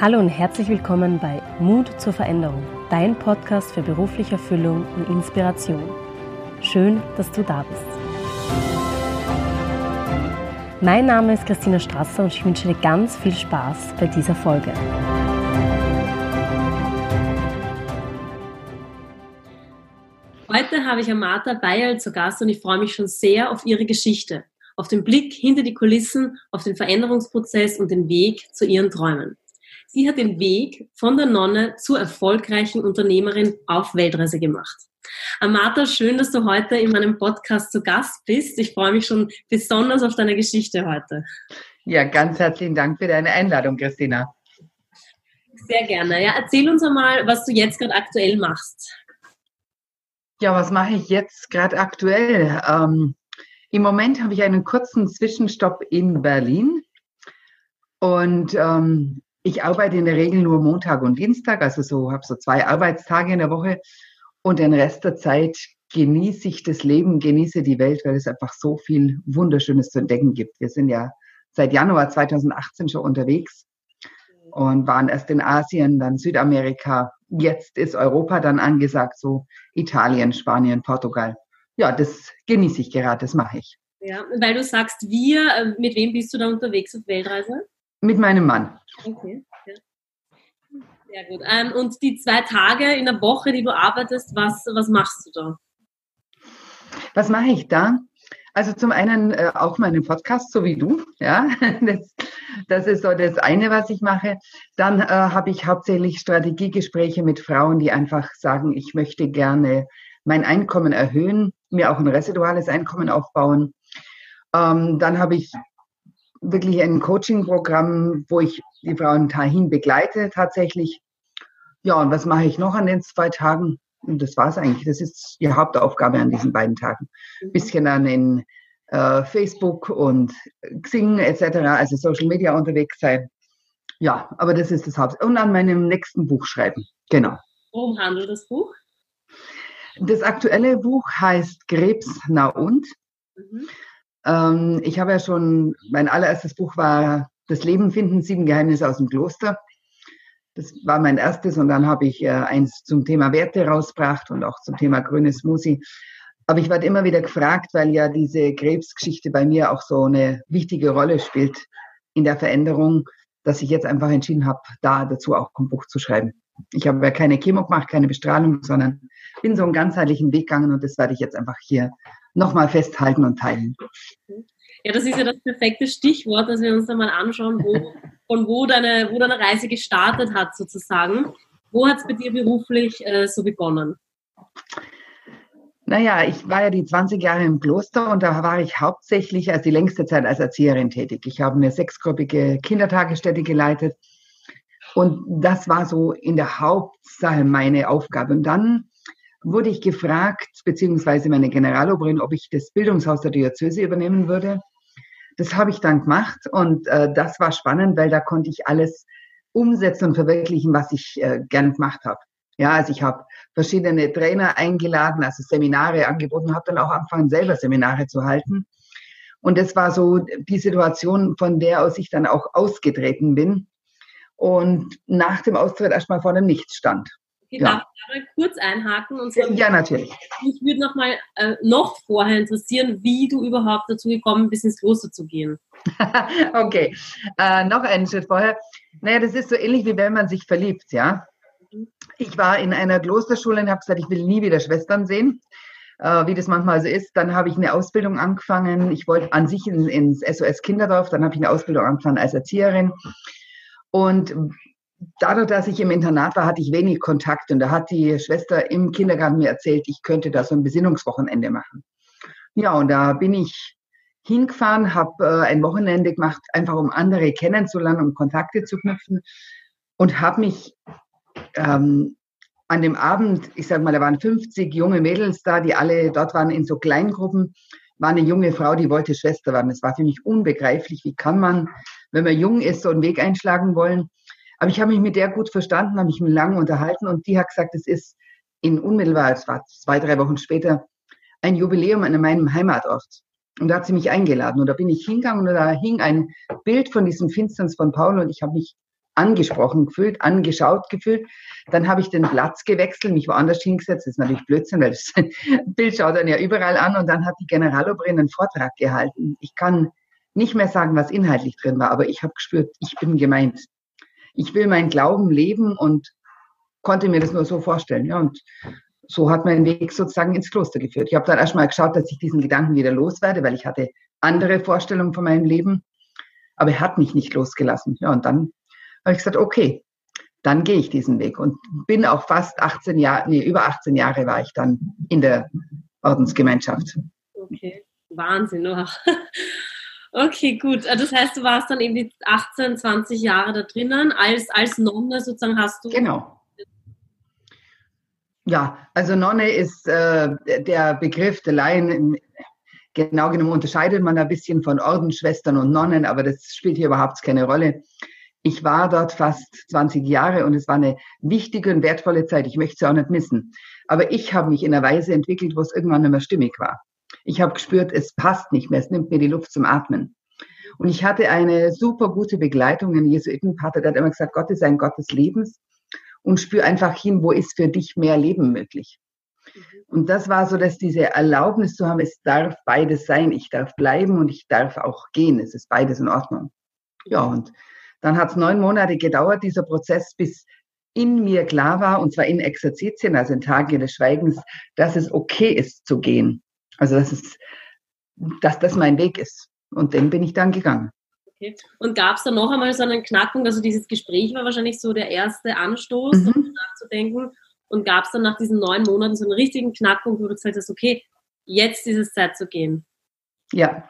Hallo und herzlich willkommen bei Mut zur Veränderung, dein Podcast für berufliche Erfüllung und Inspiration. Schön, dass du da bist. Mein Name ist Christina Strasser und ich wünsche dir ganz viel Spaß bei dieser Folge. Heute habe ich Amata Bayerl zu Gast und ich freue mich schon sehr auf ihre Geschichte, auf den Blick hinter die Kulissen, auf den Veränderungsprozess und den Weg zu ihren Träumen. Sie hat den Weg von der Nonne zur erfolgreichen Unternehmerin auf Weltreise gemacht. Amata, schön, dass du heute in meinem Podcast zu Gast bist. Ich freue mich schon besonders auf deine Geschichte heute. Ja, ganz herzlichen Dank für deine Einladung, Christina. Sehr gerne. Ja, erzähl uns einmal, was du jetzt gerade aktuell machst. Ja, was mache ich jetzt gerade aktuell? Ähm, Im Moment habe ich einen kurzen Zwischenstopp in Berlin und ähm, ich arbeite in der Regel nur Montag und Dienstag, also so habe so zwei Arbeitstage in der Woche und den Rest der Zeit genieße ich das Leben, genieße die Welt, weil es einfach so viel Wunderschönes zu entdecken gibt. Wir sind ja seit Januar 2018 schon unterwegs und waren erst in Asien, dann Südamerika. Jetzt ist Europa dann angesagt, so Italien, Spanien, Portugal. Ja, das genieße ich gerade, das mache ich. Ja, weil du sagst, wir, äh, mit wem bist du da unterwegs auf Weltreise? Mit meinem Mann. Okay. Ja. Sehr gut. Ähm, und die zwei Tage in der Woche, die du arbeitest, was, was machst du da? Was mache ich da? Also zum einen äh, auch meinen Podcast, so wie du. Ja, das, das ist so das eine, was ich mache. Dann äh, habe ich hauptsächlich Strategiegespräche mit Frauen, die einfach sagen, ich möchte gerne mein Einkommen erhöhen, mir auch ein residuales Einkommen aufbauen. Ähm, dann habe ich wirklich ein Coaching-Programm, wo ich die Frauen dahin begleite tatsächlich. Ja, und was mache ich noch an den zwei Tagen? Und das war es eigentlich. Das ist die Hauptaufgabe an diesen beiden Tagen. Ein bisschen dann in äh, Facebook und Xing etc., also Social Media unterwegs sein. Ja, aber das ist das Haupt. Und an meinem nächsten Buch schreiben. Genau. Worum handelt das Buch? Das aktuelle Buch heißt Krebs, na und? Mhm. Ähm, ich habe ja schon, mein allererstes Buch war Das Leben finden, sieben Geheimnisse aus dem Kloster. Das war mein erstes und dann habe ich äh, eins zum Thema Werte rausgebracht und auch zum Thema grünes Smoothie. Aber ich werde immer wieder gefragt, weil ja diese Krebsgeschichte bei mir auch so eine wichtige Rolle spielt in der Veränderung, dass ich jetzt einfach entschieden habe, da dazu auch ein Buch zu schreiben. Ich habe ja keine Chemo gemacht, keine Bestrahlung, sondern bin so einen ganzheitlichen Weg gegangen und das werde ich jetzt einfach hier nochmal festhalten und teilen. Ja, das ist ja das perfekte Stichwort, dass wir uns da mal anschauen, wo, von wo deine, wo deine Reise gestartet hat, sozusagen. Wo hat es bei dir beruflich äh, so begonnen? Naja, ich war ja die 20 Jahre im Kloster und da war ich hauptsächlich als die längste Zeit als Erzieherin tätig. Ich habe eine sechsgruppige Kindertagesstätte geleitet und das war so in der Hauptsache meine Aufgabe. Und dann wurde ich gefragt, beziehungsweise meine Generaloberin, ob ich das Bildungshaus der Diözese übernehmen würde. Das habe ich dann gemacht und äh, das war spannend, weil da konnte ich alles umsetzen und verwirklichen, was ich äh, gern gemacht habe. Ja, also ich habe verschiedene Trainer eingeladen, also Seminare angeboten, habe dann auch angefangen, selber Seminare zu halten. Und das war so die Situation, von der aus ich dann auch ausgetreten bin und nach dem Austritt erstmal vor dem Nichts stand. Okay, ja. darf ich da kurz einhaken? Und zwar, ja, natürlich. Mich würde noch mal äh, noch vorher interessieren, wie du überhaupt dazu gekommen bist, ins Kloster zu gehen. okay, äh, noch einen Schritt vorher. Naja, das ist so ähnlich, wie wenn man sich verliebt, ja. Mhm. Ich war in einer Klosterschule und habe gesagt, ich will nie wieder Schwestern sehen, äh, wie das manchmal so ist. Dann habe ich eine Ausbildung angefangen. Ich wollte an sich in, ins SOS Kinderdorf. Dann habe ich eine Ausbildung angefangen als Erzieherin. Und dadurch, dass ich im Internat war, hatte ich wenig Kontakt und da hat die Schwester im Kindergarten mir erzählt, ich könnte da so ein Besinnungswochenende machen. Ja, und da bin ich hingefahren, habe äh, ein Wochenende gemacht, einfach um andere kennenzulernen, um Kontakte zu knüpfen und habe mich ähm, an dem Abend, ich sage mal, da waren 50 junge Mädels da, die alle dort waren in so Kleingruppen, war eine junge Frau, die wollte Schwester werden. Das war für mich unbegreiflich. Wie kann man, wenn man jung ist, so einen Weg einschlagen wollen? Aber ich habe mich mit der gut verstanden, habe mich lange unterhalten und die hat gesagt, es ist in unmittelbar, es war zwei, drei Wochen später, ein Jubiläum an meinem Heimatort. Und da hat sie mich eingeladen und da bin ich hingegangen und da hing ein Bild von diesem Finsterns von Paul und ich habe mich angesprochen gefühlt, angeschaut gefühlt. Dann habe ich den Platz gewechselt, mich woanders hingesetzt. Das ist natürlich Blödsinn, weil das Bild schaut dann ja überall an. Und dann hat die Generalobrin einen Vortrag gehalten. Ich kann nicht mehr sagen, was inhaltlich drin war, aber ich habe gespürt, ich bin gemeint. Ich will meinen Glauben leben und konnte mir das nur so vorstellen. Ja, und so hat mein Weg sozusagen ins Kloster geführt. Ich habe dann erstmal geschaut, dass ich diesen Gedanken wieder loswerde, weil ich hatte andere Vorstellungen von meinem Leben. Aber er hat mich nicht losgelassen. Ja, und dann habe ich gesagt, okay, dann gehe ich diesen Weg und bin auch fast 18 Jahre, nee, über 18 Jahre war ich dann in der Ordensgemeinschaft. Okay, Wahnsinn. Oh. Okay, gut. Das heißt, du warst dann eben die 18, 20 Jahre da drinnen. Als, als Nonne sozusagen hast du. Genau. Ja, also Nonne ist äh, der Begriff der Laien. Genau genommen unterscheidet man ein bisschen von Ordensschwestern und Nonnen, aber das spielt hier überhaupt keine Rolle. Ich war dort fast 20 Jahre und es war eine wichtige und wertvolle Zeit. Ich möchte sie auch nicht missen. Aber ich habe mich in einer Weise entwickelt, wo es irgendwann nicht mehr stimmig war. Ich habe gespürt, es passt nicht mehr, es nimmt mir die Luft zum Atmen. Und ich hatte eine super gute Begleitung, einen Jesuitenpater, der hat immer gesagt, Gott ist ein Gott des Lebens und spür einfach hin, wo ist für dich mehr Leben möglich. Mhm. Und das war so, dass diese Erlaubnis zu haben, es darf beides sein. Ich darf bleiben und ich darf auch gehen. Es ist beides in Ordnung. Ja, und dann hat es neun Monate gedauert, dieser Prozess, bis in mir klar war, und zwar in Exerzitien, also in Tagen des Schweigens, dass es okay ist zu gehen. Also dass es, dass das mein Weg ist. Und den bin ich dann gegangen. Okay. Und gab es da noch einmal so einen Knackpunkt? Also dieses Gespräch war wahrscheinlich so der erste Anstoß, mhm. um nachzudenken. Und gab es dann nach diesen neun Monaten so einen richtigen Knackpunkt, wo du gesagt hast, okay, jetzt ist es Zeit zu gehen? Ja.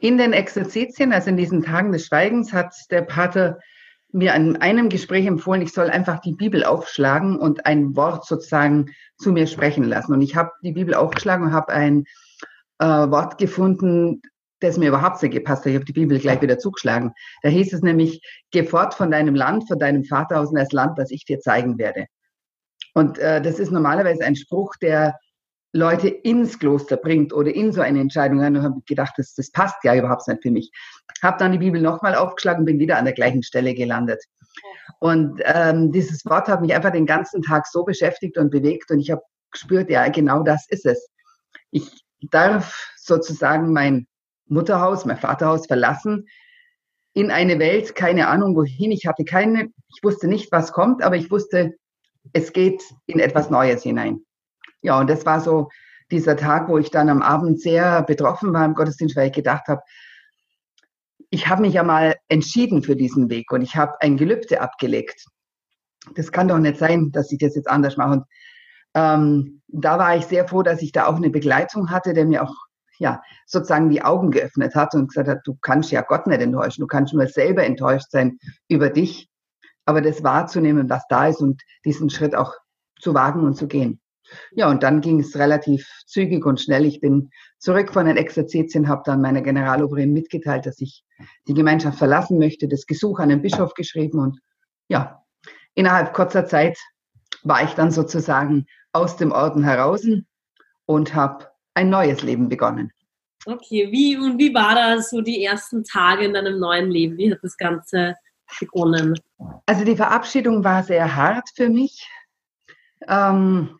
In den Exerzitien, also in diesen Tagen des Schweigens, hat der Pater mir an einem Gespräch empfohlen, ich soll einfach die Bibel aufschlagen und ein Wort sozusagen zu mir sprechen lassen. Und ich habe die Bibel aufgeschlagen und habe ein äh, Wort gefunden, das mir überhaupt nicht gepasst hat. Ich habe die Bibel gleich wieder zugeschlagen. Da hieß es nämlich, geh fort von deinem Land, von deinem Vater aus in das Land, das ich dir zeigen werde. Und äh, das ist normalerweise ein Spruch, der Leute ins Kloster bringt oder in so eine Entscheidung. Und habe gedacht, das, das passt ja überhaupt nicht für mich. Habe dann die Bibel nochmal aufgeschlagen und bin wieder an der gleichen Stelle gelandet. Und ähm, dieses Wort hat mich einfach den ganzen Tag so beschäftigt und bewegt und ich habe gespürt, ja, genau das ist es. Ich darf sozusagen mein Mutterhaus, mein Vaterhaus verlassen, in eine Welt, keine Ahnung wohin. Ich hatte keine, ich wusste nicht, was kommt, aber ich wusste, es geht in etwas Neues hinein. Ja, und das war so dieser Tag, wo ich dann am Abend sehr betroffen war im Gottesdienst, weil ich gedacht habe, ich habe mich ja mal entschieden für diesen Weg und ich habe ein Gelübde abgelegt. Das kann doch nicht sein, dass ich das jetzt anders mache. Und ähm, da war ich sehr froh, dass ich da auch eine Begleitung hatte, der mir auch ja, sozusagen die Augen geöffnet hat und gesagt hat, du kannst ja Gott nicht enttäuschen, du kannst nur selber enttäuscht sein über dich, aber das wahrzunehmen, was da ist und diesen Schritt auch zu wagen und zu gehen. Ja, und dann ging es relativ zügig und schnell. Ich bin zurück von den Exerzitien, habe dann meiner Generalobrin mitgeteilt, dass ich die Gemeinschaft verlassen möchte, das Gesuch an den Bischof geschrieben und ja, innerhalb kurzer Zeit war ich dann sozusagen aus dem Orden heraus und habe ein neues Leben begonnen. Okay, wie und wie war das so die ersten Tage in deinem neuen Leben? Wie hat das Ganze begonnen? Also die Verabschiedung war sehr hart für mich, ähm,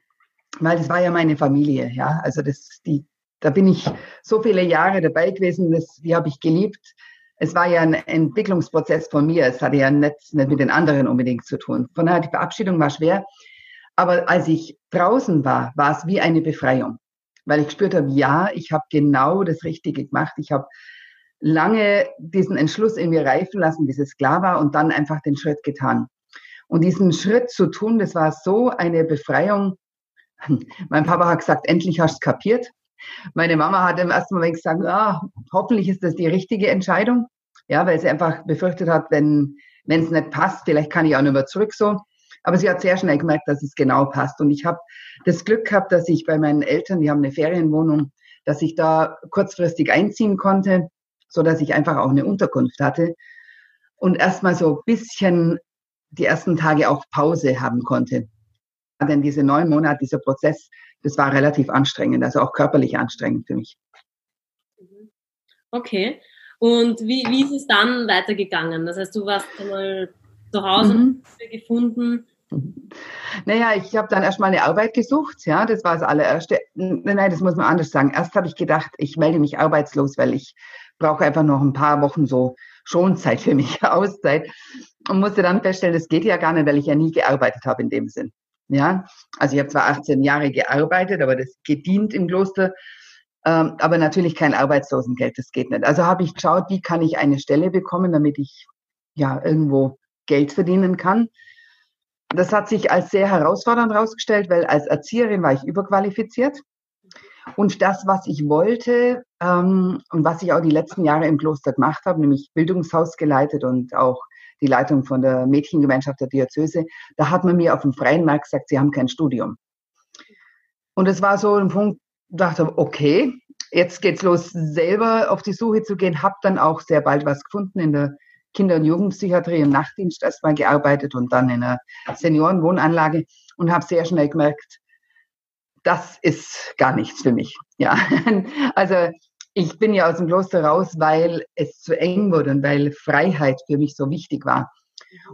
weil das war ja meine Familie, ja. Also das, die, da bin ich so viele Jahre dabei gewesen, das, die habe ich geliebt. Es war ja ein Entwicklungsprozess von mir. Es hatte ja nicht, nicht mit den anderen unbedingt zu tun. Von daher die Verabschiedung war schwer. Aber als ich draußen war, war es wie eine Befreiung weil ich gespürt habe, ja, ich habe genau das Richtige gemacht. Ich habe lange diesen Entschluss in mir reifen lassen, bis es klar war und dann einfach den Schritt getan. Und diesen Schritt zu tun, das war so eine Befreiung. Mein Papa hat gesagt, endlich hast du es kapiert. Meine Mama hat im ersten Moment gesagt, ah, hoffentlich ist das die richtige Entscheidung. Ja, weil sie einfach befürchtet hat, wenn wenn es nicht passt, vielleicht kann ich auch nicht mehr zurück so. Aber sie hat sehr schnell gemerkt, dass es genau passt. Und ich habe das Glück gehabt, dass ich bei meinen Eltern, die haben eine Ferienwohnung, dass ich da kurzfristig einziehen konnte, so dass ich einfach auch eine Unterkunft hatte und erstmal so ein bisschen die ersten Tage auch Pause haben konnte. Denn diese neun Monate, dieser Prozess, das war relativ anstrengend, also auch körperlich anstrengend für mich. Okay. Und wie, wie ist es dann weitergegangen? Das heißt, du warst einmal zu Hause mhm. gefunden? Naja, ich habe dann erstmal eine Arbeit gesucht, ja, das war das allererste. Nein, das muss man anders sagen. Erst habe ich gedacht, ich melde mich arbeitslos, weil ich brauche einfach noch ein paar Wochen so Schonzeit für mich, Auszeit. Und musste dann feststellen, das geht ja gar nicht, weil ich ja nie gearbeitet habe in dem Sinn. Ja, also ich habe zwar 18 Jahre gearbeitet, aber das gedient im Kloster, ähm, aber natürlich kein Arbeitslosengeld, das geht nicht. Also habe ich geschaut, wie kann ich eine Stelle bekommen, damit ich ja irgendwo Geld verdienen kann. Das hat sich als sehr herausfordernd herausgestellt, weil als Erzieherin war ich überqualifiziert. Und das, was ich wollte ähm, und was ich auch die letzten Jahre im Kloster gemacht habe, nämlich Bildungshaus geleitet und auch die Leitung von der Mädchengemeinschaft der Diözese, da hat man mir auf dem freien Markt gesagt, sie haben kein Studium. Und es war so ein Punkt, dachte, okay, jetzt geht's los, selber auf die Suche zu gehen, habe dann auch sehr bald was gefunden in der Kinder- und Jugendpsychiatrie im Nachtdienst erstmal gearbeitet und dann in einer Seniorenwohnanlage und habe sehr schnell gemerkt, das ist gar nichts für mich. Ja, also ich bin ja aus dem Kloster raus, weil es zu eng wurde und weil Freiheit für mich so wichtig war.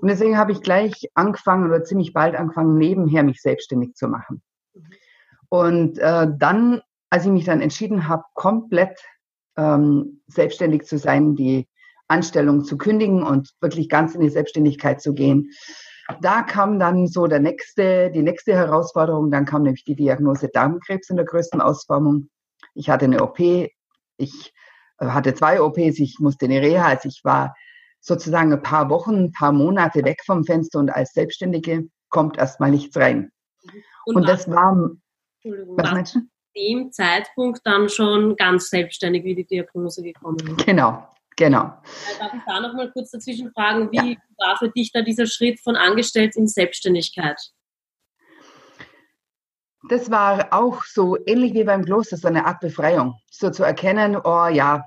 Und deswegen habe ich gleich angefangen oder ziemlich bald angefangen, nebenher mich selbstständig zu machen. Und äh, dann, als ich mich dann entschieden habe, komplett ähm, selbstständig zu sein, die Anstellung zu kündigen und wirklich ganz in die Selbstständigkeit zu gehen. Da kam dann so der nächste, die nächste Herausforderung. Dann kam nämlich die Diagnose Darmkrebs in der größten Ausformung. Ich hatte eine OP. Ich äh, hatte zwei OPs. Ich musste in die Reha. Also ich war sozusagen ein paar Wochen, ein paar Monate weg vom Fenster und als Selbstständige kommt erstmal nichts rein. Und, und das war, was meinst du? dem Zeitpunkt dann schon ganz selbstständig, wie die Diagnose gekommen ist. Genau, Genau. Darf ich da noch mal kurz dazwischen fragen, wie ja. war für dich da dieser Schritt von Angestellt in Selbstständigkeit? Das war auch so ähnlich wie beim Kloster, so eine Art Befreiung. So zu erkennen, oh ja,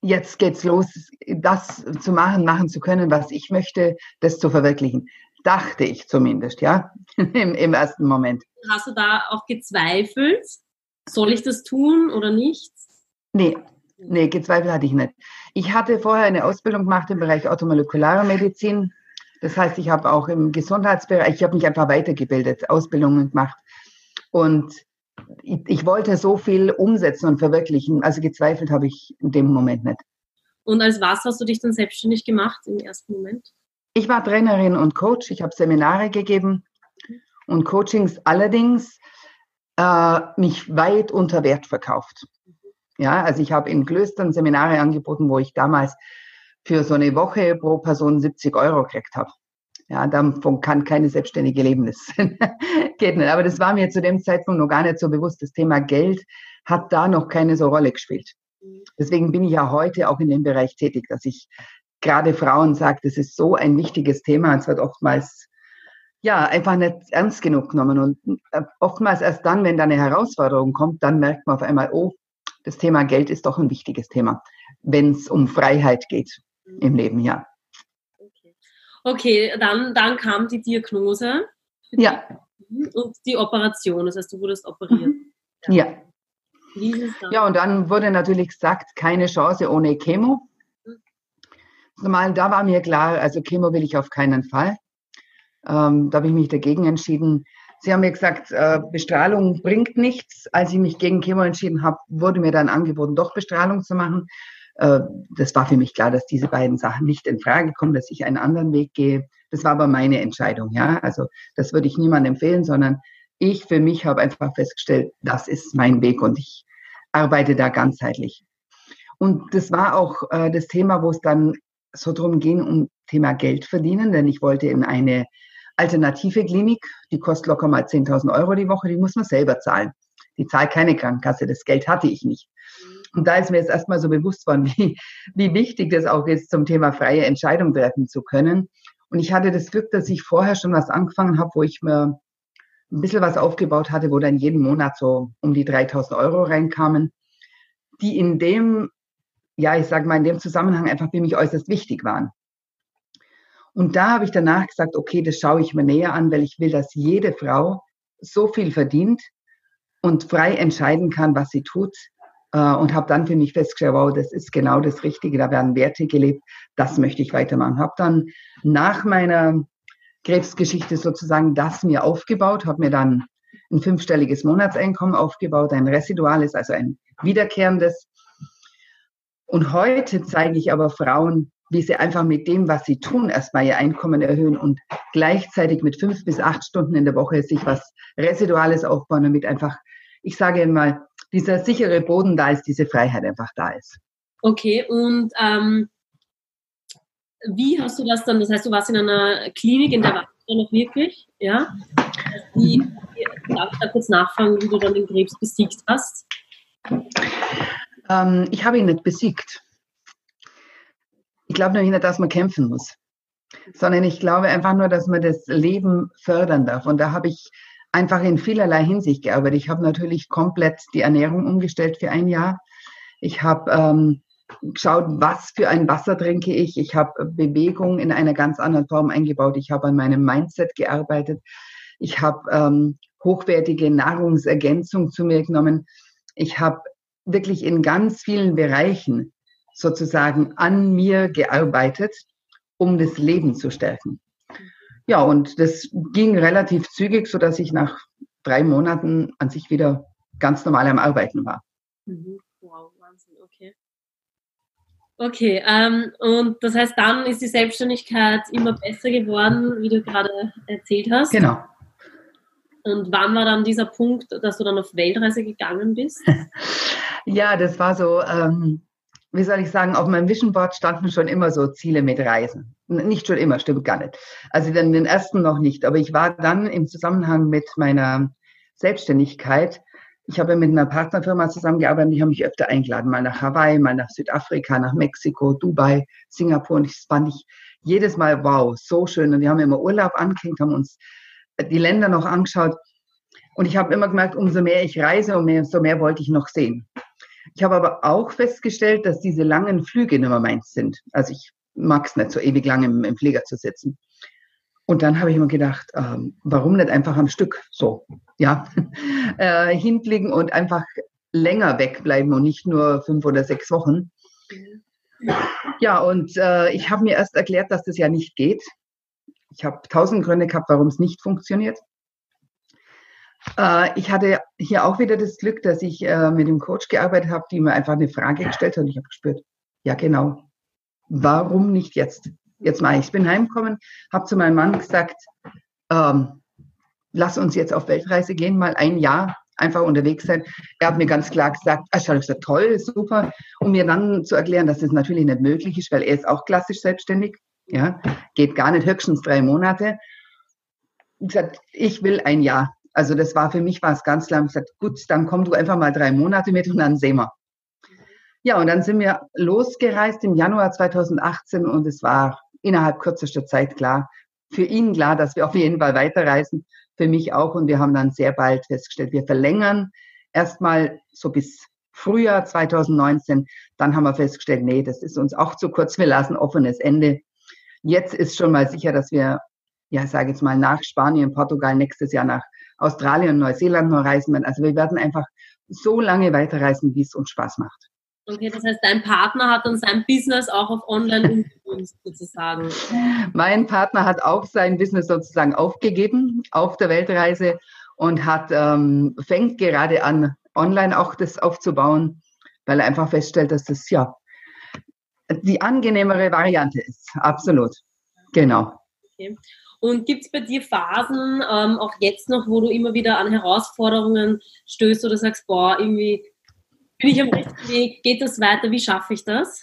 jetzt geht's los, das zu machen, machen zu können, was ich möchte, das zu verwirklichen. Dachte ich zumindest, ja, Im, im ersten Moment. Hast du da auch gezweifelt? Soll ich das tun oder nicht? Nee, Nee, gezweifelt hatte ich nicht. Ich hatte vorher eine Ausbildung gemacht im Bereich automolekulare Medizin. Das heißt, ich habe auch im Gesundheitsbereich, ich habe mich einfach weitergebildet, Ausbildungen gemacht. Und ich, ich, wollte so viel umsetzen und verwirklichen. Also gezweifelt habe ich in dem Moment nicht. Und als was hast du dich dann selbstständig gemacht im ersten Moment? Ich war Trainerin und Coach. Ich habe Seminare gegeben und Coachings allerdings äh, mich weit unter Wert verkauft. Ja, also ich habe in Klöstern Seminare angeboten, wo ich damals für so eine Woche pro Person 70 Euro gekriegt habe. Ja, davon kann keine Selbstständige leben. Das geht nicht. Aber das war mir zu dem Zeitpunkt noch gar nicht so bewusst. Das Thema Geld hat da noch keine so Rolle gespielt. Deswegen bin ich ja heute auch in dem Bereich tätig, dass ich gerade Frauen sage, das ist so ein wichtiges Thema. Es wird oftmals ja einfach nicht ernst genug genommen. Und äh, oftmals erst dann, wenn da eine Herausforderung kommt, dann merkt man auf einmal, oh, das Thema Geld ist doch ein wichtiges Thema, wenn es um Freiheit geht im Leben, ja. Okay, okay dann, dann kam die Diagnose. Ja. Und die Operation, das heißt, du wurdest operiert. Mhm. Ja. Ja. ja, und dann wurde natürlich gesagt, keine Chance ohne Chemo. Normal, da war mir klar, also Chemo will ich auf keinen Fall. Ähm, da habe ich mich dagegen entschieden. Sie haben mir gesagt, äh, Bestrahlung bringt nichts. Als ich mich gegen Chemo entschieden habe, wurde mir dann angeboten, doch Bestrahlung zu machen. Äh, das war für mich klar, dass diese beiden Sachen nicht in Frage kommen, dass ich einen anderen Weg gehe. Das war aber meine Entscheidung, ja. Also das würde ich niemandem empfehlen, sondern ich für mich habe einfach festgestellt, das ist mein Weg und ich arbeite da ganzheitlich. Und das war auch äh, das Thema, wo es dann so drum ging, um Thema Geld verdienen, denn ich wollte in eine alternative Klinik, die kostet locker mal 10.000 Euro die Woche, die muss man selber zahlen. Die zahlt keine Krankenkasse, das Geld hatte ich nicht. Und da ist mir jetzt erstmal so bewusst worden, wie, wie wichtig das auch ist, zum Thema freie Entscheidung treffen zu können. Und ich hatte das Glück, dass ich vorher schon was angefangen habe, wo ich mir ein bisschen was aufgebaut hatte, wo dann jeden Monat so um die 3000 Euro reinkamen, die in dem, ja, ich sage mal, in dem Zusammenhang einfach für mich äußerst wichtig waren. Und da habe ich danach gesagt, okay, das schaue ich mir näher an, weil ich will, dass jede Frau so viel verdient und frei entscheiden kann, was sie tut, und habe dann für mich festgestellt, wow, das ist genau das Richtige, da werden Werte gelebt, das möchte ich weitermachen. Habe dann nach meiner Krebsgeschichte sozusagen das mir aufgebaut, habe mir dann ein fünfstelliges Monatseinkommen aufgebaut, ein residuales, also ein wiederkehrendes. Und heute zeige ich aber Frauen, wie sie einfach mit dem, was sie tun, erstmal ihr Einkommen erhöhen und gleichzeitig mit fünf bis acht Stunden in der Woche sich was Residuales aufbauen, damit einfach, ich sage mal, dieser sichere Boden da ist, diese Freiheit einfach da ist. Okay, und ähm, wie hast du das dann, das heißt, du warst in einer Klinik, in der warst du noch wirklich, ja? Wie, darf ich da kurz nachfragen, wie du dann den Krebs besiegt hast? Ähm, ich habe ihn nicht besiegt. Ich glaube nämlich nicht, dass man kämpfen muss, sondern ich glaube einfach nur, dass man das Leben fördern darf. Und da habe ich einfach in vielerlei Hinsicht gearbeitet. Ich habe natürlich komplett die Ernährung umgestellt für ein Jahr. Ich habe ähm, geschaut, was für ein Wasser trinke ich. Ich habe Bewegung in einer ganz anderen Form eingebaut. Ich habe an meinem Mindset gearbeitet. Ich habe ähm, hochwertige Nahrungsergänzung zu mir genommen. Ich habe wirklich in ganz vielen Bereichen sozusagen an mir gearbeitet, um das Leben zu stärken. Ja, und das ging relativ zügig, so dass ich nach drei Monaten an sich wieder ganz normal am Arbeiten war. Mhm. Wow, Wahnsinn, okay. Okay, ähm, und das heißt, dann ist die Selbstständigkeit immer besser geworden, wie du gerade erzählt hast. Genau. Und wann war dann dieser Punkt, dass du dann auf Weltreise gegangen bist? ja, das war so, ähm, wie soll ich sagen, auf meinem Vision Board standen schon immer so Ziele mit Reisen. Nicht schon immer, stimmt gar nicht. Also dann den ersten noch nicht. Aber ich war dann im Zusammenhang mit meiner Selbstständigkeit, ich habe mit einer Partnerfirma zusammengearbeitet, die haben mich öfter eingeladen, mal nach Hawaii, mal nach Südafrika, nach Mexiko, Dubai, Singapur. Und das fand ich jedes Mal, wow, so schön. Und wir haben immer Urlaub angehängt, haben uns die Länder noch angeschaut. Und ich habe immer gemerkt, umso mehr ich reise, umso mehr wollte ich noch sehen. Ich habe aber auch festgestellt, dass diese langen Flüge nicht mehr meins sind. Also ich mag es nicht, so ewig lang im, im Flieger zu sitzen. Und dann habe ich mir gedacht, ähm, warum nicht einfach am Stück so, ja, äh, hinfliegen und einfach länger wegbleiben und nicht nur fünf oder sechs Wochen. Ja, und äh, ich habe mir erst erklärt, dass das ja nicht geht. Ich habe tausend Gründe gehabt, warum es nicht funktioniert. Äh, ich hatte hier auch wieder das Glück, dass ich äh, mit dem Coach gearbeitet habe, die mir einfach eine Frage gestellt hat und ich habe gespürt, ja genau, warum nicht jetzt? Jetzt mal, ich bin heimgekommen, habe zu meinem Mann gesagt, ähm, lass uns jetzt auf Weltreise gehen, mal ein Jahr einfach unterwegs sein. Er hat mir ganz klar gesagt, ah, ich habe gesagt, toll, super, um mir dann zu erklären, dass das natürlich nicht möglich ist, weil er ist auch klassisch selbstständig, ja, geht gar nicht höchstens drei Monate. Ich gesagt, ich will ein Jahr. Also das war für mich war es ganz klar. Ich gesagt, gut, dann komm du einfach mal drei Monate mit und dann sehen wir. Ja, und dann sind wir losgereist im Januar 2018 und es war innerhalb kürzester Zeit klar, für ihn klar, dass wir auf jeden Fall weiterreisen, für mich auch. Und wir haben dann sehr bald festgestellt, wir verlängern erstmal so bis Frühjahr 2019. Dann haben wir festgestellt, nee, das ist uns auch zu kurz, wir lassen offenes Ende. Jetzt ist schon mal sicher, dass wir, ja, sage jetzt mal, nach Spanien, Portugal, nächstes Jahr nach Australien und Neuseeland noch reisen werden. Also wir werden einfach so lange weiterreisen, wie es uns Spaß macht. Okay, das heißt, dein Partner hat dann sein Business auch auf Online umgemünzt sozusagen. Mein Partner hat auch sein Business sozusagen aufgegeben auf der Weltreise und hat ähm, fängt gerade an, online auch das aufzubauen, weil er einfach feststellt, dass das ja die angenehmere Variante ist. Absolut. Genau. Okay. Und gibt es bei dir Phasen, ähm, auch jetzt noch, wo du immer wieder an Herausforderungen stößt oder sagst, boah, irgendwie bin ich am richtigen Weg, geht das weiter, wie schaffe ich das?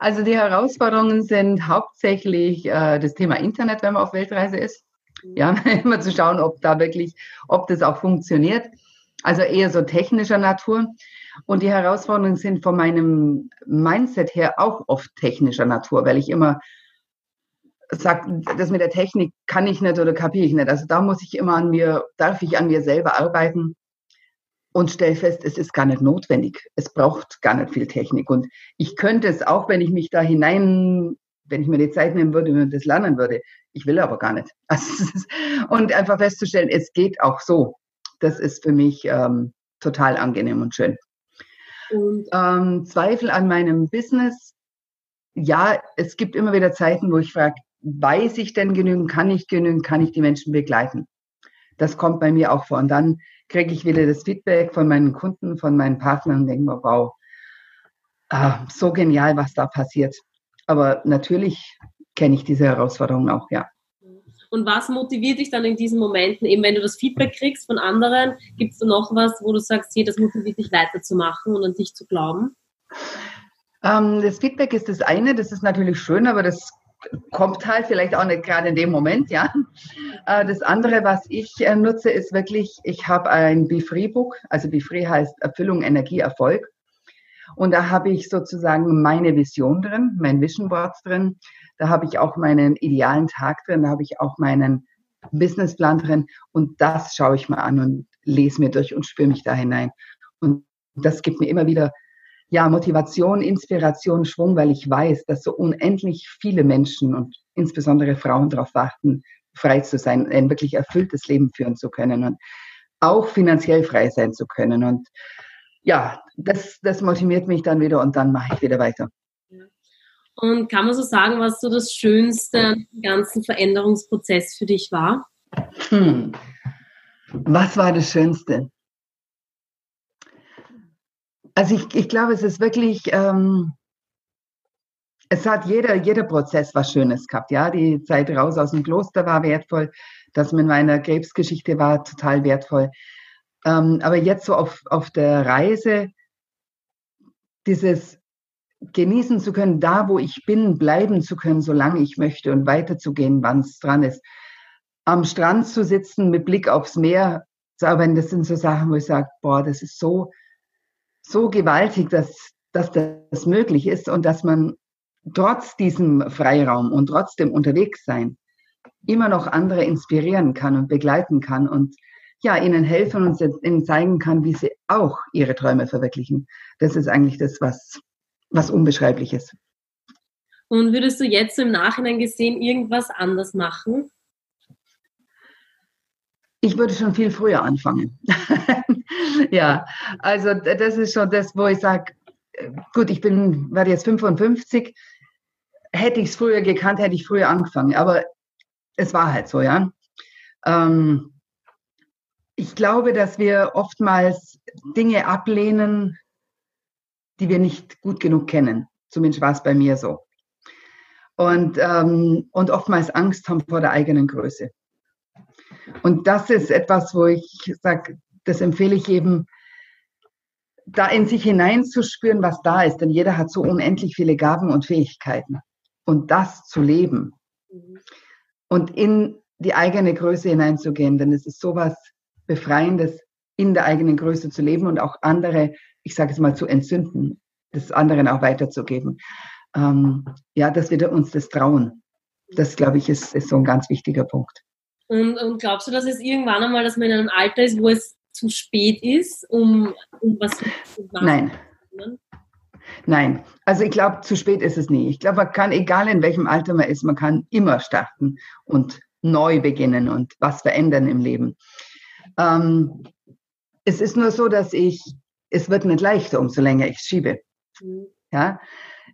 Also die Herausforderungen sind hauptsächlich äh, das Thema Internet, wenn man auf Weltreise ist. Ja, immer zu schauen, ob da wirklich, ob das auch funktioniert. Also eher so technischer Natur. Und die Herausforderungen sind von meinem Mindset her auch oft technischer Natur, weil ich immer sagt, das mit der Technik kann ich nicht oder kapiere ich nicht. Also da muss ich immer an mir, darf ich an mir selber arbeiten und stelle fest, es ist gar nicht notwendig. Es braucht gar nicht viel Technik. Und ich könnte es auch, wenn ich mich da hinein, wenn ich mir die Zeit nehmen würde und das lernen würde. Ich will aber gar nicht. Also und einfach festzustellen, es geht auch so. Das ist für mich ähm, total angenehm und schön. Und ähm, Zweifel an meinem Business. Ja, es gibt immer wieder Zeiten, wo ich frage, weiß ich denn genügend, kann ich genügend, kann ich die Menschen begleiten? Das kommt bei mir auch vor. Und dann kriege ich wieder das Feedback von meinen Kunden, von meinen Partnern und denke mir, wow, ah, so genial, was da passiert. Aber natürlich kenne ich diese Herausforderungen auch, ja. Und was motiviert dich dann in diesen Momenten, eben wenn du das Feedback kriegst von anderen, gibt es da noch was, wo du sagst, hey, das motiviert dich weiterzumachen und an dich zu glauben? Ähm, das Feedback ist das eine, das ist natürlich schön, aber das kommt halt vielleicht auch nicht gerade in dem Moment, ja. Äh, das andere, was ich äh, nutze, ist wirklich, ich habe ein Befree-Book, also Befree heißt Erfüllung, Energie, Erfolg. Und da habe ich sozusagen meine Vision drin, mein Vision Board drin. Da habe ich auch meinen idealen Tag drin, da habe ich auch meinen Businessplan drin. Und das schaue ich mal an und lese mir durch und spüre mich da hinein. Und das gibt mir immer wieder ja, Motivation, Inspiration, Schwung, weil ich weiß, dass so unendlich viele Menschen und insbesondere Frauen darauf warten, frei zu sein, ein wirklich erfülltes Leben führen zu können und auch finanziell frei sein zu können. Und ja, das, das motiviert mich dann wieder und dann mache ich wieder weiter. Und kann man so sagen, was so das Schönste an dem ganzen Veränderungsprozess für dich war? Hm. Was war das Schönste? Also ich, ich glaube, es ist wirklich, ähm, es hat jeder, jeder Prozess was Schönes gehabt. Ja, die Zeit raus aus dem Kloster war wertvoll. Das mit meiner Krebsgeschichte war total wertvoll. Ähm, aber jetzt so auf, auf der Reise, dieses genießen zu können, da wo ich bin, bleiben zu können, solange ich möchte und weiterzugehen, wann es dran ist. Am Strand zu sitzen mit Blick aufs Meer arbeiten, das sind so Sachen, wo ich sage, boah, das ist so, so gewaltig, dass, dass das möglich ist und dass man trotz diesem Freiraum und trotzdem unterwegs sein immer noch andere inspirieren kann und begleiten kann und ja, ihnen helfen und ihnen zeigen kann, wie sie auch ihre Träume verwirklichen. Das ist eigentlich das, was, was unbeschreiblich ist. Und würdest du jetzt im Nachhinein gesehen irgendwas anders machen? Ich würde schon viel früher anfangen. ja, also das ist schon das, wo ich sage, gut, ich bin, werde jetzt 55. Hätte ich es früher gekannt, hätte ich früher angefangen. Aber es war halt so, ja. Ähm, ich glaube, dass wir oftmals Dinge ablehnen, die wir nicht gut genug kennen. Zumindest war es bei mir so. Und, ähm, und oftmals Angst haben vor der eigenen Größe. Und das ist etwas, wo ich sage, das empfehle ich eben, da in sich hineinzuspüren, was da ist. Denn jeder hat so unendlich viele Gaben und Fähigkeiten. Und das zu leben und in die eigene Größe hineinzugehen, denn es ist sowas Befreiendes, in der eigenen Größe zu leben und auch andere, ich sage es mal, zu entzünden, das anderen auch weiterzugeben. Ähm, ja, dass wir uns das trauen. Das, glaube ich, ist, ist so ein ganz wichtiger Punkt. Und, und glaubst du, dass es irgendwann einmal, dass man in einem Alter ist, wo es zu spät ist, um, um was zu machen? Nein. Nein, also ich glaube, zu spät ist es nie. Ich glaube, man kann, egal in welchem Alter man ist, man kann immer starten und neu beginnen und was verändern im Leben. Ähm, es ist nur so, dass ich, es wird nicht leichter, umso länger ich schiebe. Mhm. Ja,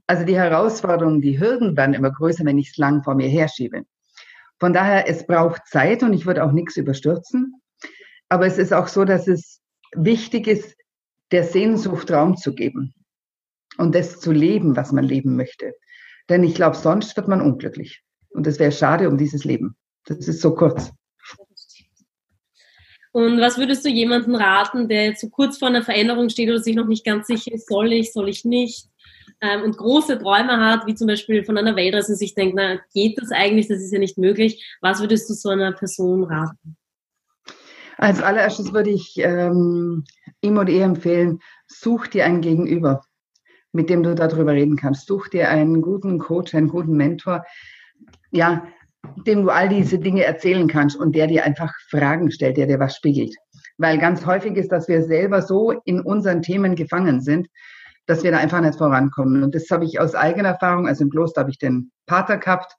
also die Herausforderungen, die Hürden werden immer größer, wenn ich es lang vor mir herschiebe. Von daher, es braucht Zeit und ich würde auch nichts überstürzen. Aber es ist auch so, dass es wichtig ist, der Sehnsucht Raum zu geben und das zu leben, was man leben möchte. Denn ich glaube, sonst wird man unglücklich. Und es wäre schade um dieses Leben. Das ist so kurz. Und was würdest du jemandem raten, der jetzt so kurz vor einer Veränderung steht oder sich noch nicht ganz sicher ist, soll ich, soll ich nicht? Ähm, und große Träume hat, wie zum Beispiel von einer Weltreise und sich denkt, na, geht das eigentlich? Das ist ja nicht möglich. Was würdest du so einer Person raten? Als allererstes würde ich ähm, ihm oder ihr empfehlen, such dir einen Gegenüber, mit dem du darüber reden kannst. Such dir einen guten Coach, einen guten Mentor, ja, dem du all diese Dinge erzählen kannst und der dir einfach Fragen stellt, der dir was spiegelt. Weil ganz häufig ist, dass wir selber so in unseren Themen gefangen sind, dass wir da einfach nicht vorankommen. Und das habe ich aus eigener Erfahrung, also im Kloster habe ich den Pater gehabt,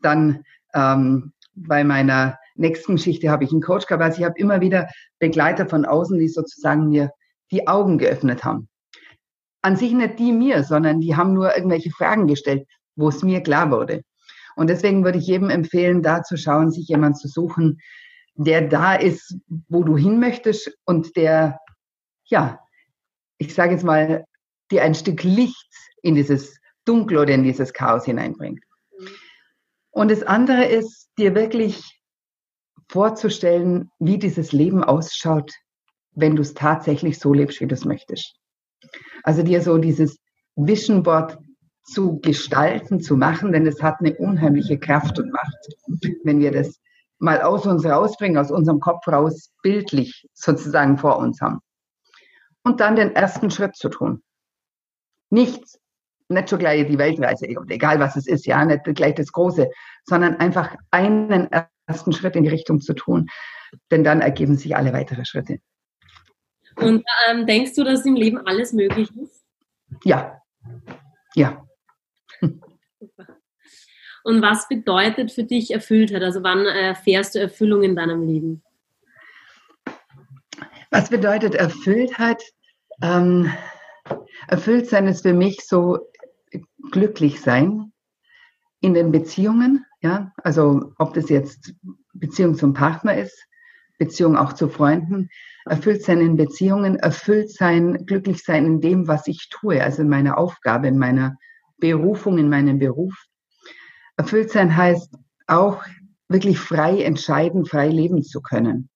dann ähm, bei meiner nächsten Geschichte habe ich einen Coach gehabt. Also ich habe immer wieder Begleiter von außen, die sozusagen mir die Augen geöffnet haben. an sich nicht die mir, sondern die haben nur irgendwelche Fragen gestellt, wo es mir klar wurde. Und deswegen würde ich jedem empfehlen, da zu schauen, sich jemanden zu suchen, der da ist, wo du hin möchtest und der, ja, ich sage jetzt mal, dir ein Stück Licht in dieses Dunkel oder in dieses Chaos hineinbringt. Mhm. Und das andere ist, dir wirklich vorzustellen, wie dieses Leben ausschaut, wenn du es tatsächlich so lebst, wie du es möchtest. Also dir so dieses Vision Board zu gestalten, zu machen, denn es hat eine unheimliche Kraft und Macht, wenn wir das mal aus uns rausbringen, aus unserem Kopf raus, bildlich sozusagen vor uns haben. Und dann den ersten Schritt zu tun. Nichts, nicht schon gleich die Weltreise, egal was es ist, ja, nicht gleich das Große, sondern einfach einen ersten Schritt in die Richtung zu tun, denn dann ergeben sich alle weitere Schritte. Und ähm, denkst du, dass im Leben alles möglich ist? Ja. Ja. Und was bedeutet für dich Erfülltheit? Also wann erfährst du Erfüllung in deinem Leben? Was bedeutet Erfülltheit? Ähm, erfüllt sein ist für mich so glücklich sein in den Beziehungen, ja, also ob das jetzt Beziehung zum Partner ist, Beziehung auch zu Freunden, erfüllt sein in Beziehungen, erfüllt sein, glücklich sein in dem, was ich tue, also in meiner Aufgabe, in meiner Berufung, in meinem Beruf. Erfüllt sein heißt auch wirklich frei entscheiden, frei leben zu können.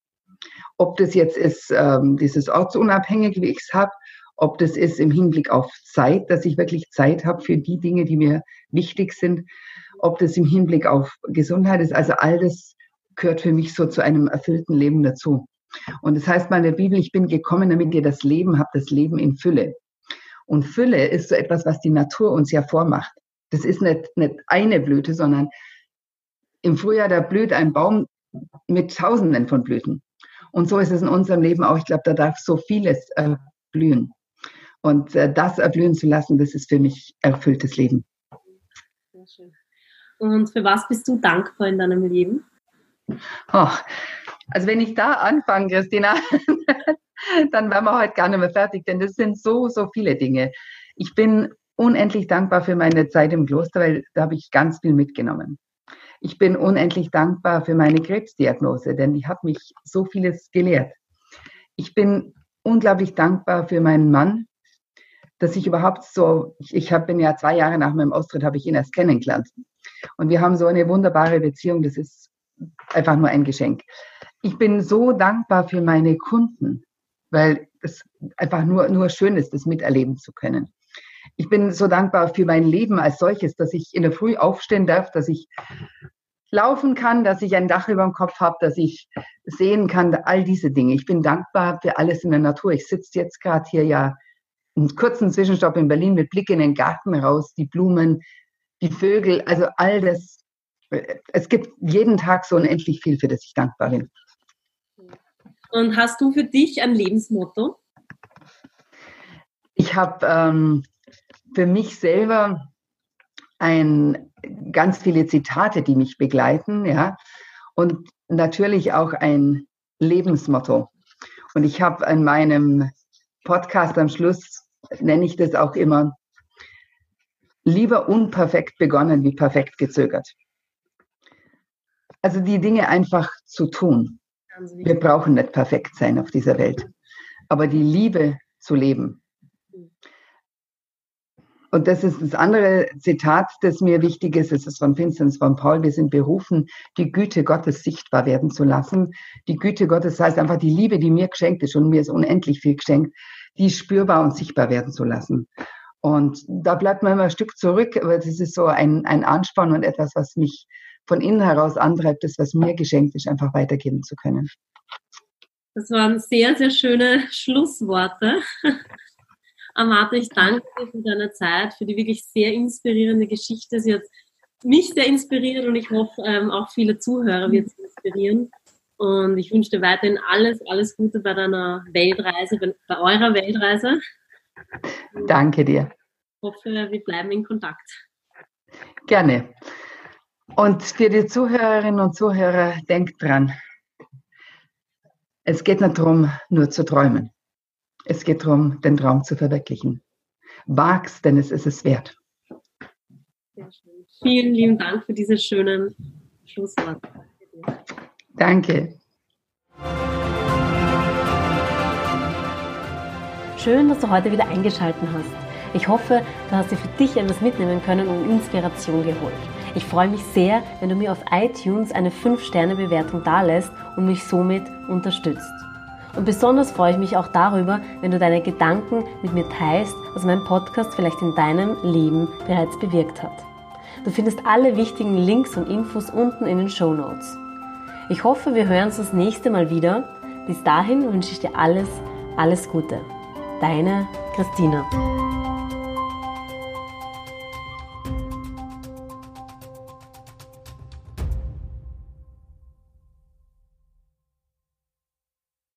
Ob das jetzt ist, ähm, dieses ortsunabhängig, wie ich es habe, ob das ist im Hinblick auf Zeit, dass ich wirklich Zeit habe für die Dinge, die mir wichtig sind, ob das im Hinblick auf Gesundheit ist. Also all das gehört für mich so zu einem erfüllten Leben dazu. Und das heißt mal in der Bibel, ich bin gekommen, damit ihr das Leben habt, das Leben in Fülle. Und Fülle ist so etwas, was die Natur uns ja vormacht. Das ist nicht, nicht eine Blüte, sondern im Frühjahr, da blüht ein Baum mit Tausenden von Blüten. Und so ist es in unserem Leben auch. Ich glaube, da darf so vieles äh, blühen. Und äh, das erblühen zu lassen, das ist für mich erfülltes Leben. Sehr schön. Und für was bist du dankbar in deinem Leben? Oh, also wenn ich da anfange, Christina, dann wären wir heute gar nicht mehr fertig, denn das sind so, so viele Dinge. Ich bin unendlich dankbar für meine Zeit im Kloster, weil da habe ich ganz viel mitgenommen. Ich bin unendlich dankbar für meine Krebsdiagnose, denn die hat mich so vieles gelehrt. Ich bin unglaublich dankbar für meinen Mann, dass ich überhaupt so, ich, ich hab, bin ja zwei Jahre nach meinem Austritt, habe ich ihn erst kennengelernt. Und wir haben so eine wunderbare Beziehung, das ist einfach nur ein Geschenk. Ich bin so dankbar für meine Kunden, weil es einfach nur, nur schön ist, das miterleben zu können. Ich bin so dankbar für mein Leben als solches, dass ich in der Früh aufstehen darf, dass ich laufen kann, dass ich ein Dach über dem Kopf habe, dass ich sehen kann, all diese Dinge. Ich bin dankbar für alles in der Natur. Ich sitze jetzt gerade hier ja einen kurzen Zwischenstopp in Berlin mit Blick in den Garten raus, die Blumen, die Vögel, also all das. Es gibt jeden Tag so unendlich viel, für das ich dankbar bin. Und hast du für dich ein Lebensmotto? Ich habe ähm, für mich selber ein, ganz viele Zitate, die mich begleiten, ja, und natürlich auch ein Lebensmotto. Und ich habe in meinem Podcast am Schluss, nenne ich das auch immer, lieber unperfekt begonnen wie perfekt gezögert. Also die Dinge einfach zu tun. Wir brauchen nicht perfekt sein auf dieser Welt, aber die Liebe zu leben. Und das ist das andere Zitat, das mir wichtig ist. Es ist von Vincent von Paul. Wir sind berufen, die Güte Gottes sichtbar werden zu lassen. Die Güte Gottes heißt einfach die Liebe, die mir geschenkt ist und mir ist unendlich viel geschenkt, die spürbar und sichtbar werden zu lassen. Und da bleibt man immer ein Stück zurück, aber das ist so ein, ein Ansporn und etwas, was mich von innen heraus antreibt, das, was mir geschenkt ist, einfach weitergeben zu können. Das waren sehr, sehr schöne Schlussworte. Amata, ich danke dir für deine Zeit, für die wirklich sehr inspirierende Geschichte. Sie hat mich sehr inspiriert und ich hoffe, ähm, auch viele Zuhörer wird sie inspirieren. Und ich wünsche dir weiterhin alles, alles Gute bei deiner Weltreise, bei eurer Weltreise. Danke dir. Ich hoffe, wir bleiben in Kontakt. Gerne. Und für die Zuhörerinnen und Zuhörer, denkt dran, es geht nicht darum, nur zu träumen. Es geht darum, den Traum zu verwirklichen. wagst, denn es ist es wert. Vielen lieben Dank für diese schönen Schlussworte. Danke. Schön, dass du heute wieder eingeschaltet hast. Ich hoffe, du hast dir für dich etwas mitnehmen können und Inspiration geholt. Ich freue mich sehr, wenn du mir auf iTunes eine 5-Sterne-Bewertung dalässt und mich somit unterstützt. Und besonders freue ich mich auch darüber, wenn du deine Gedanken mit mir teilst, was mein Podcast vielleicht in deinem Leben bereits bewirkt hat. Du findest alle wichtigen Links und Infos unten in den Show Notes. Ich hoffe, wir hören uns das nächste Mal wieder. Bis dahin wünsche ich dir alles, alles Gute. Deine Christina.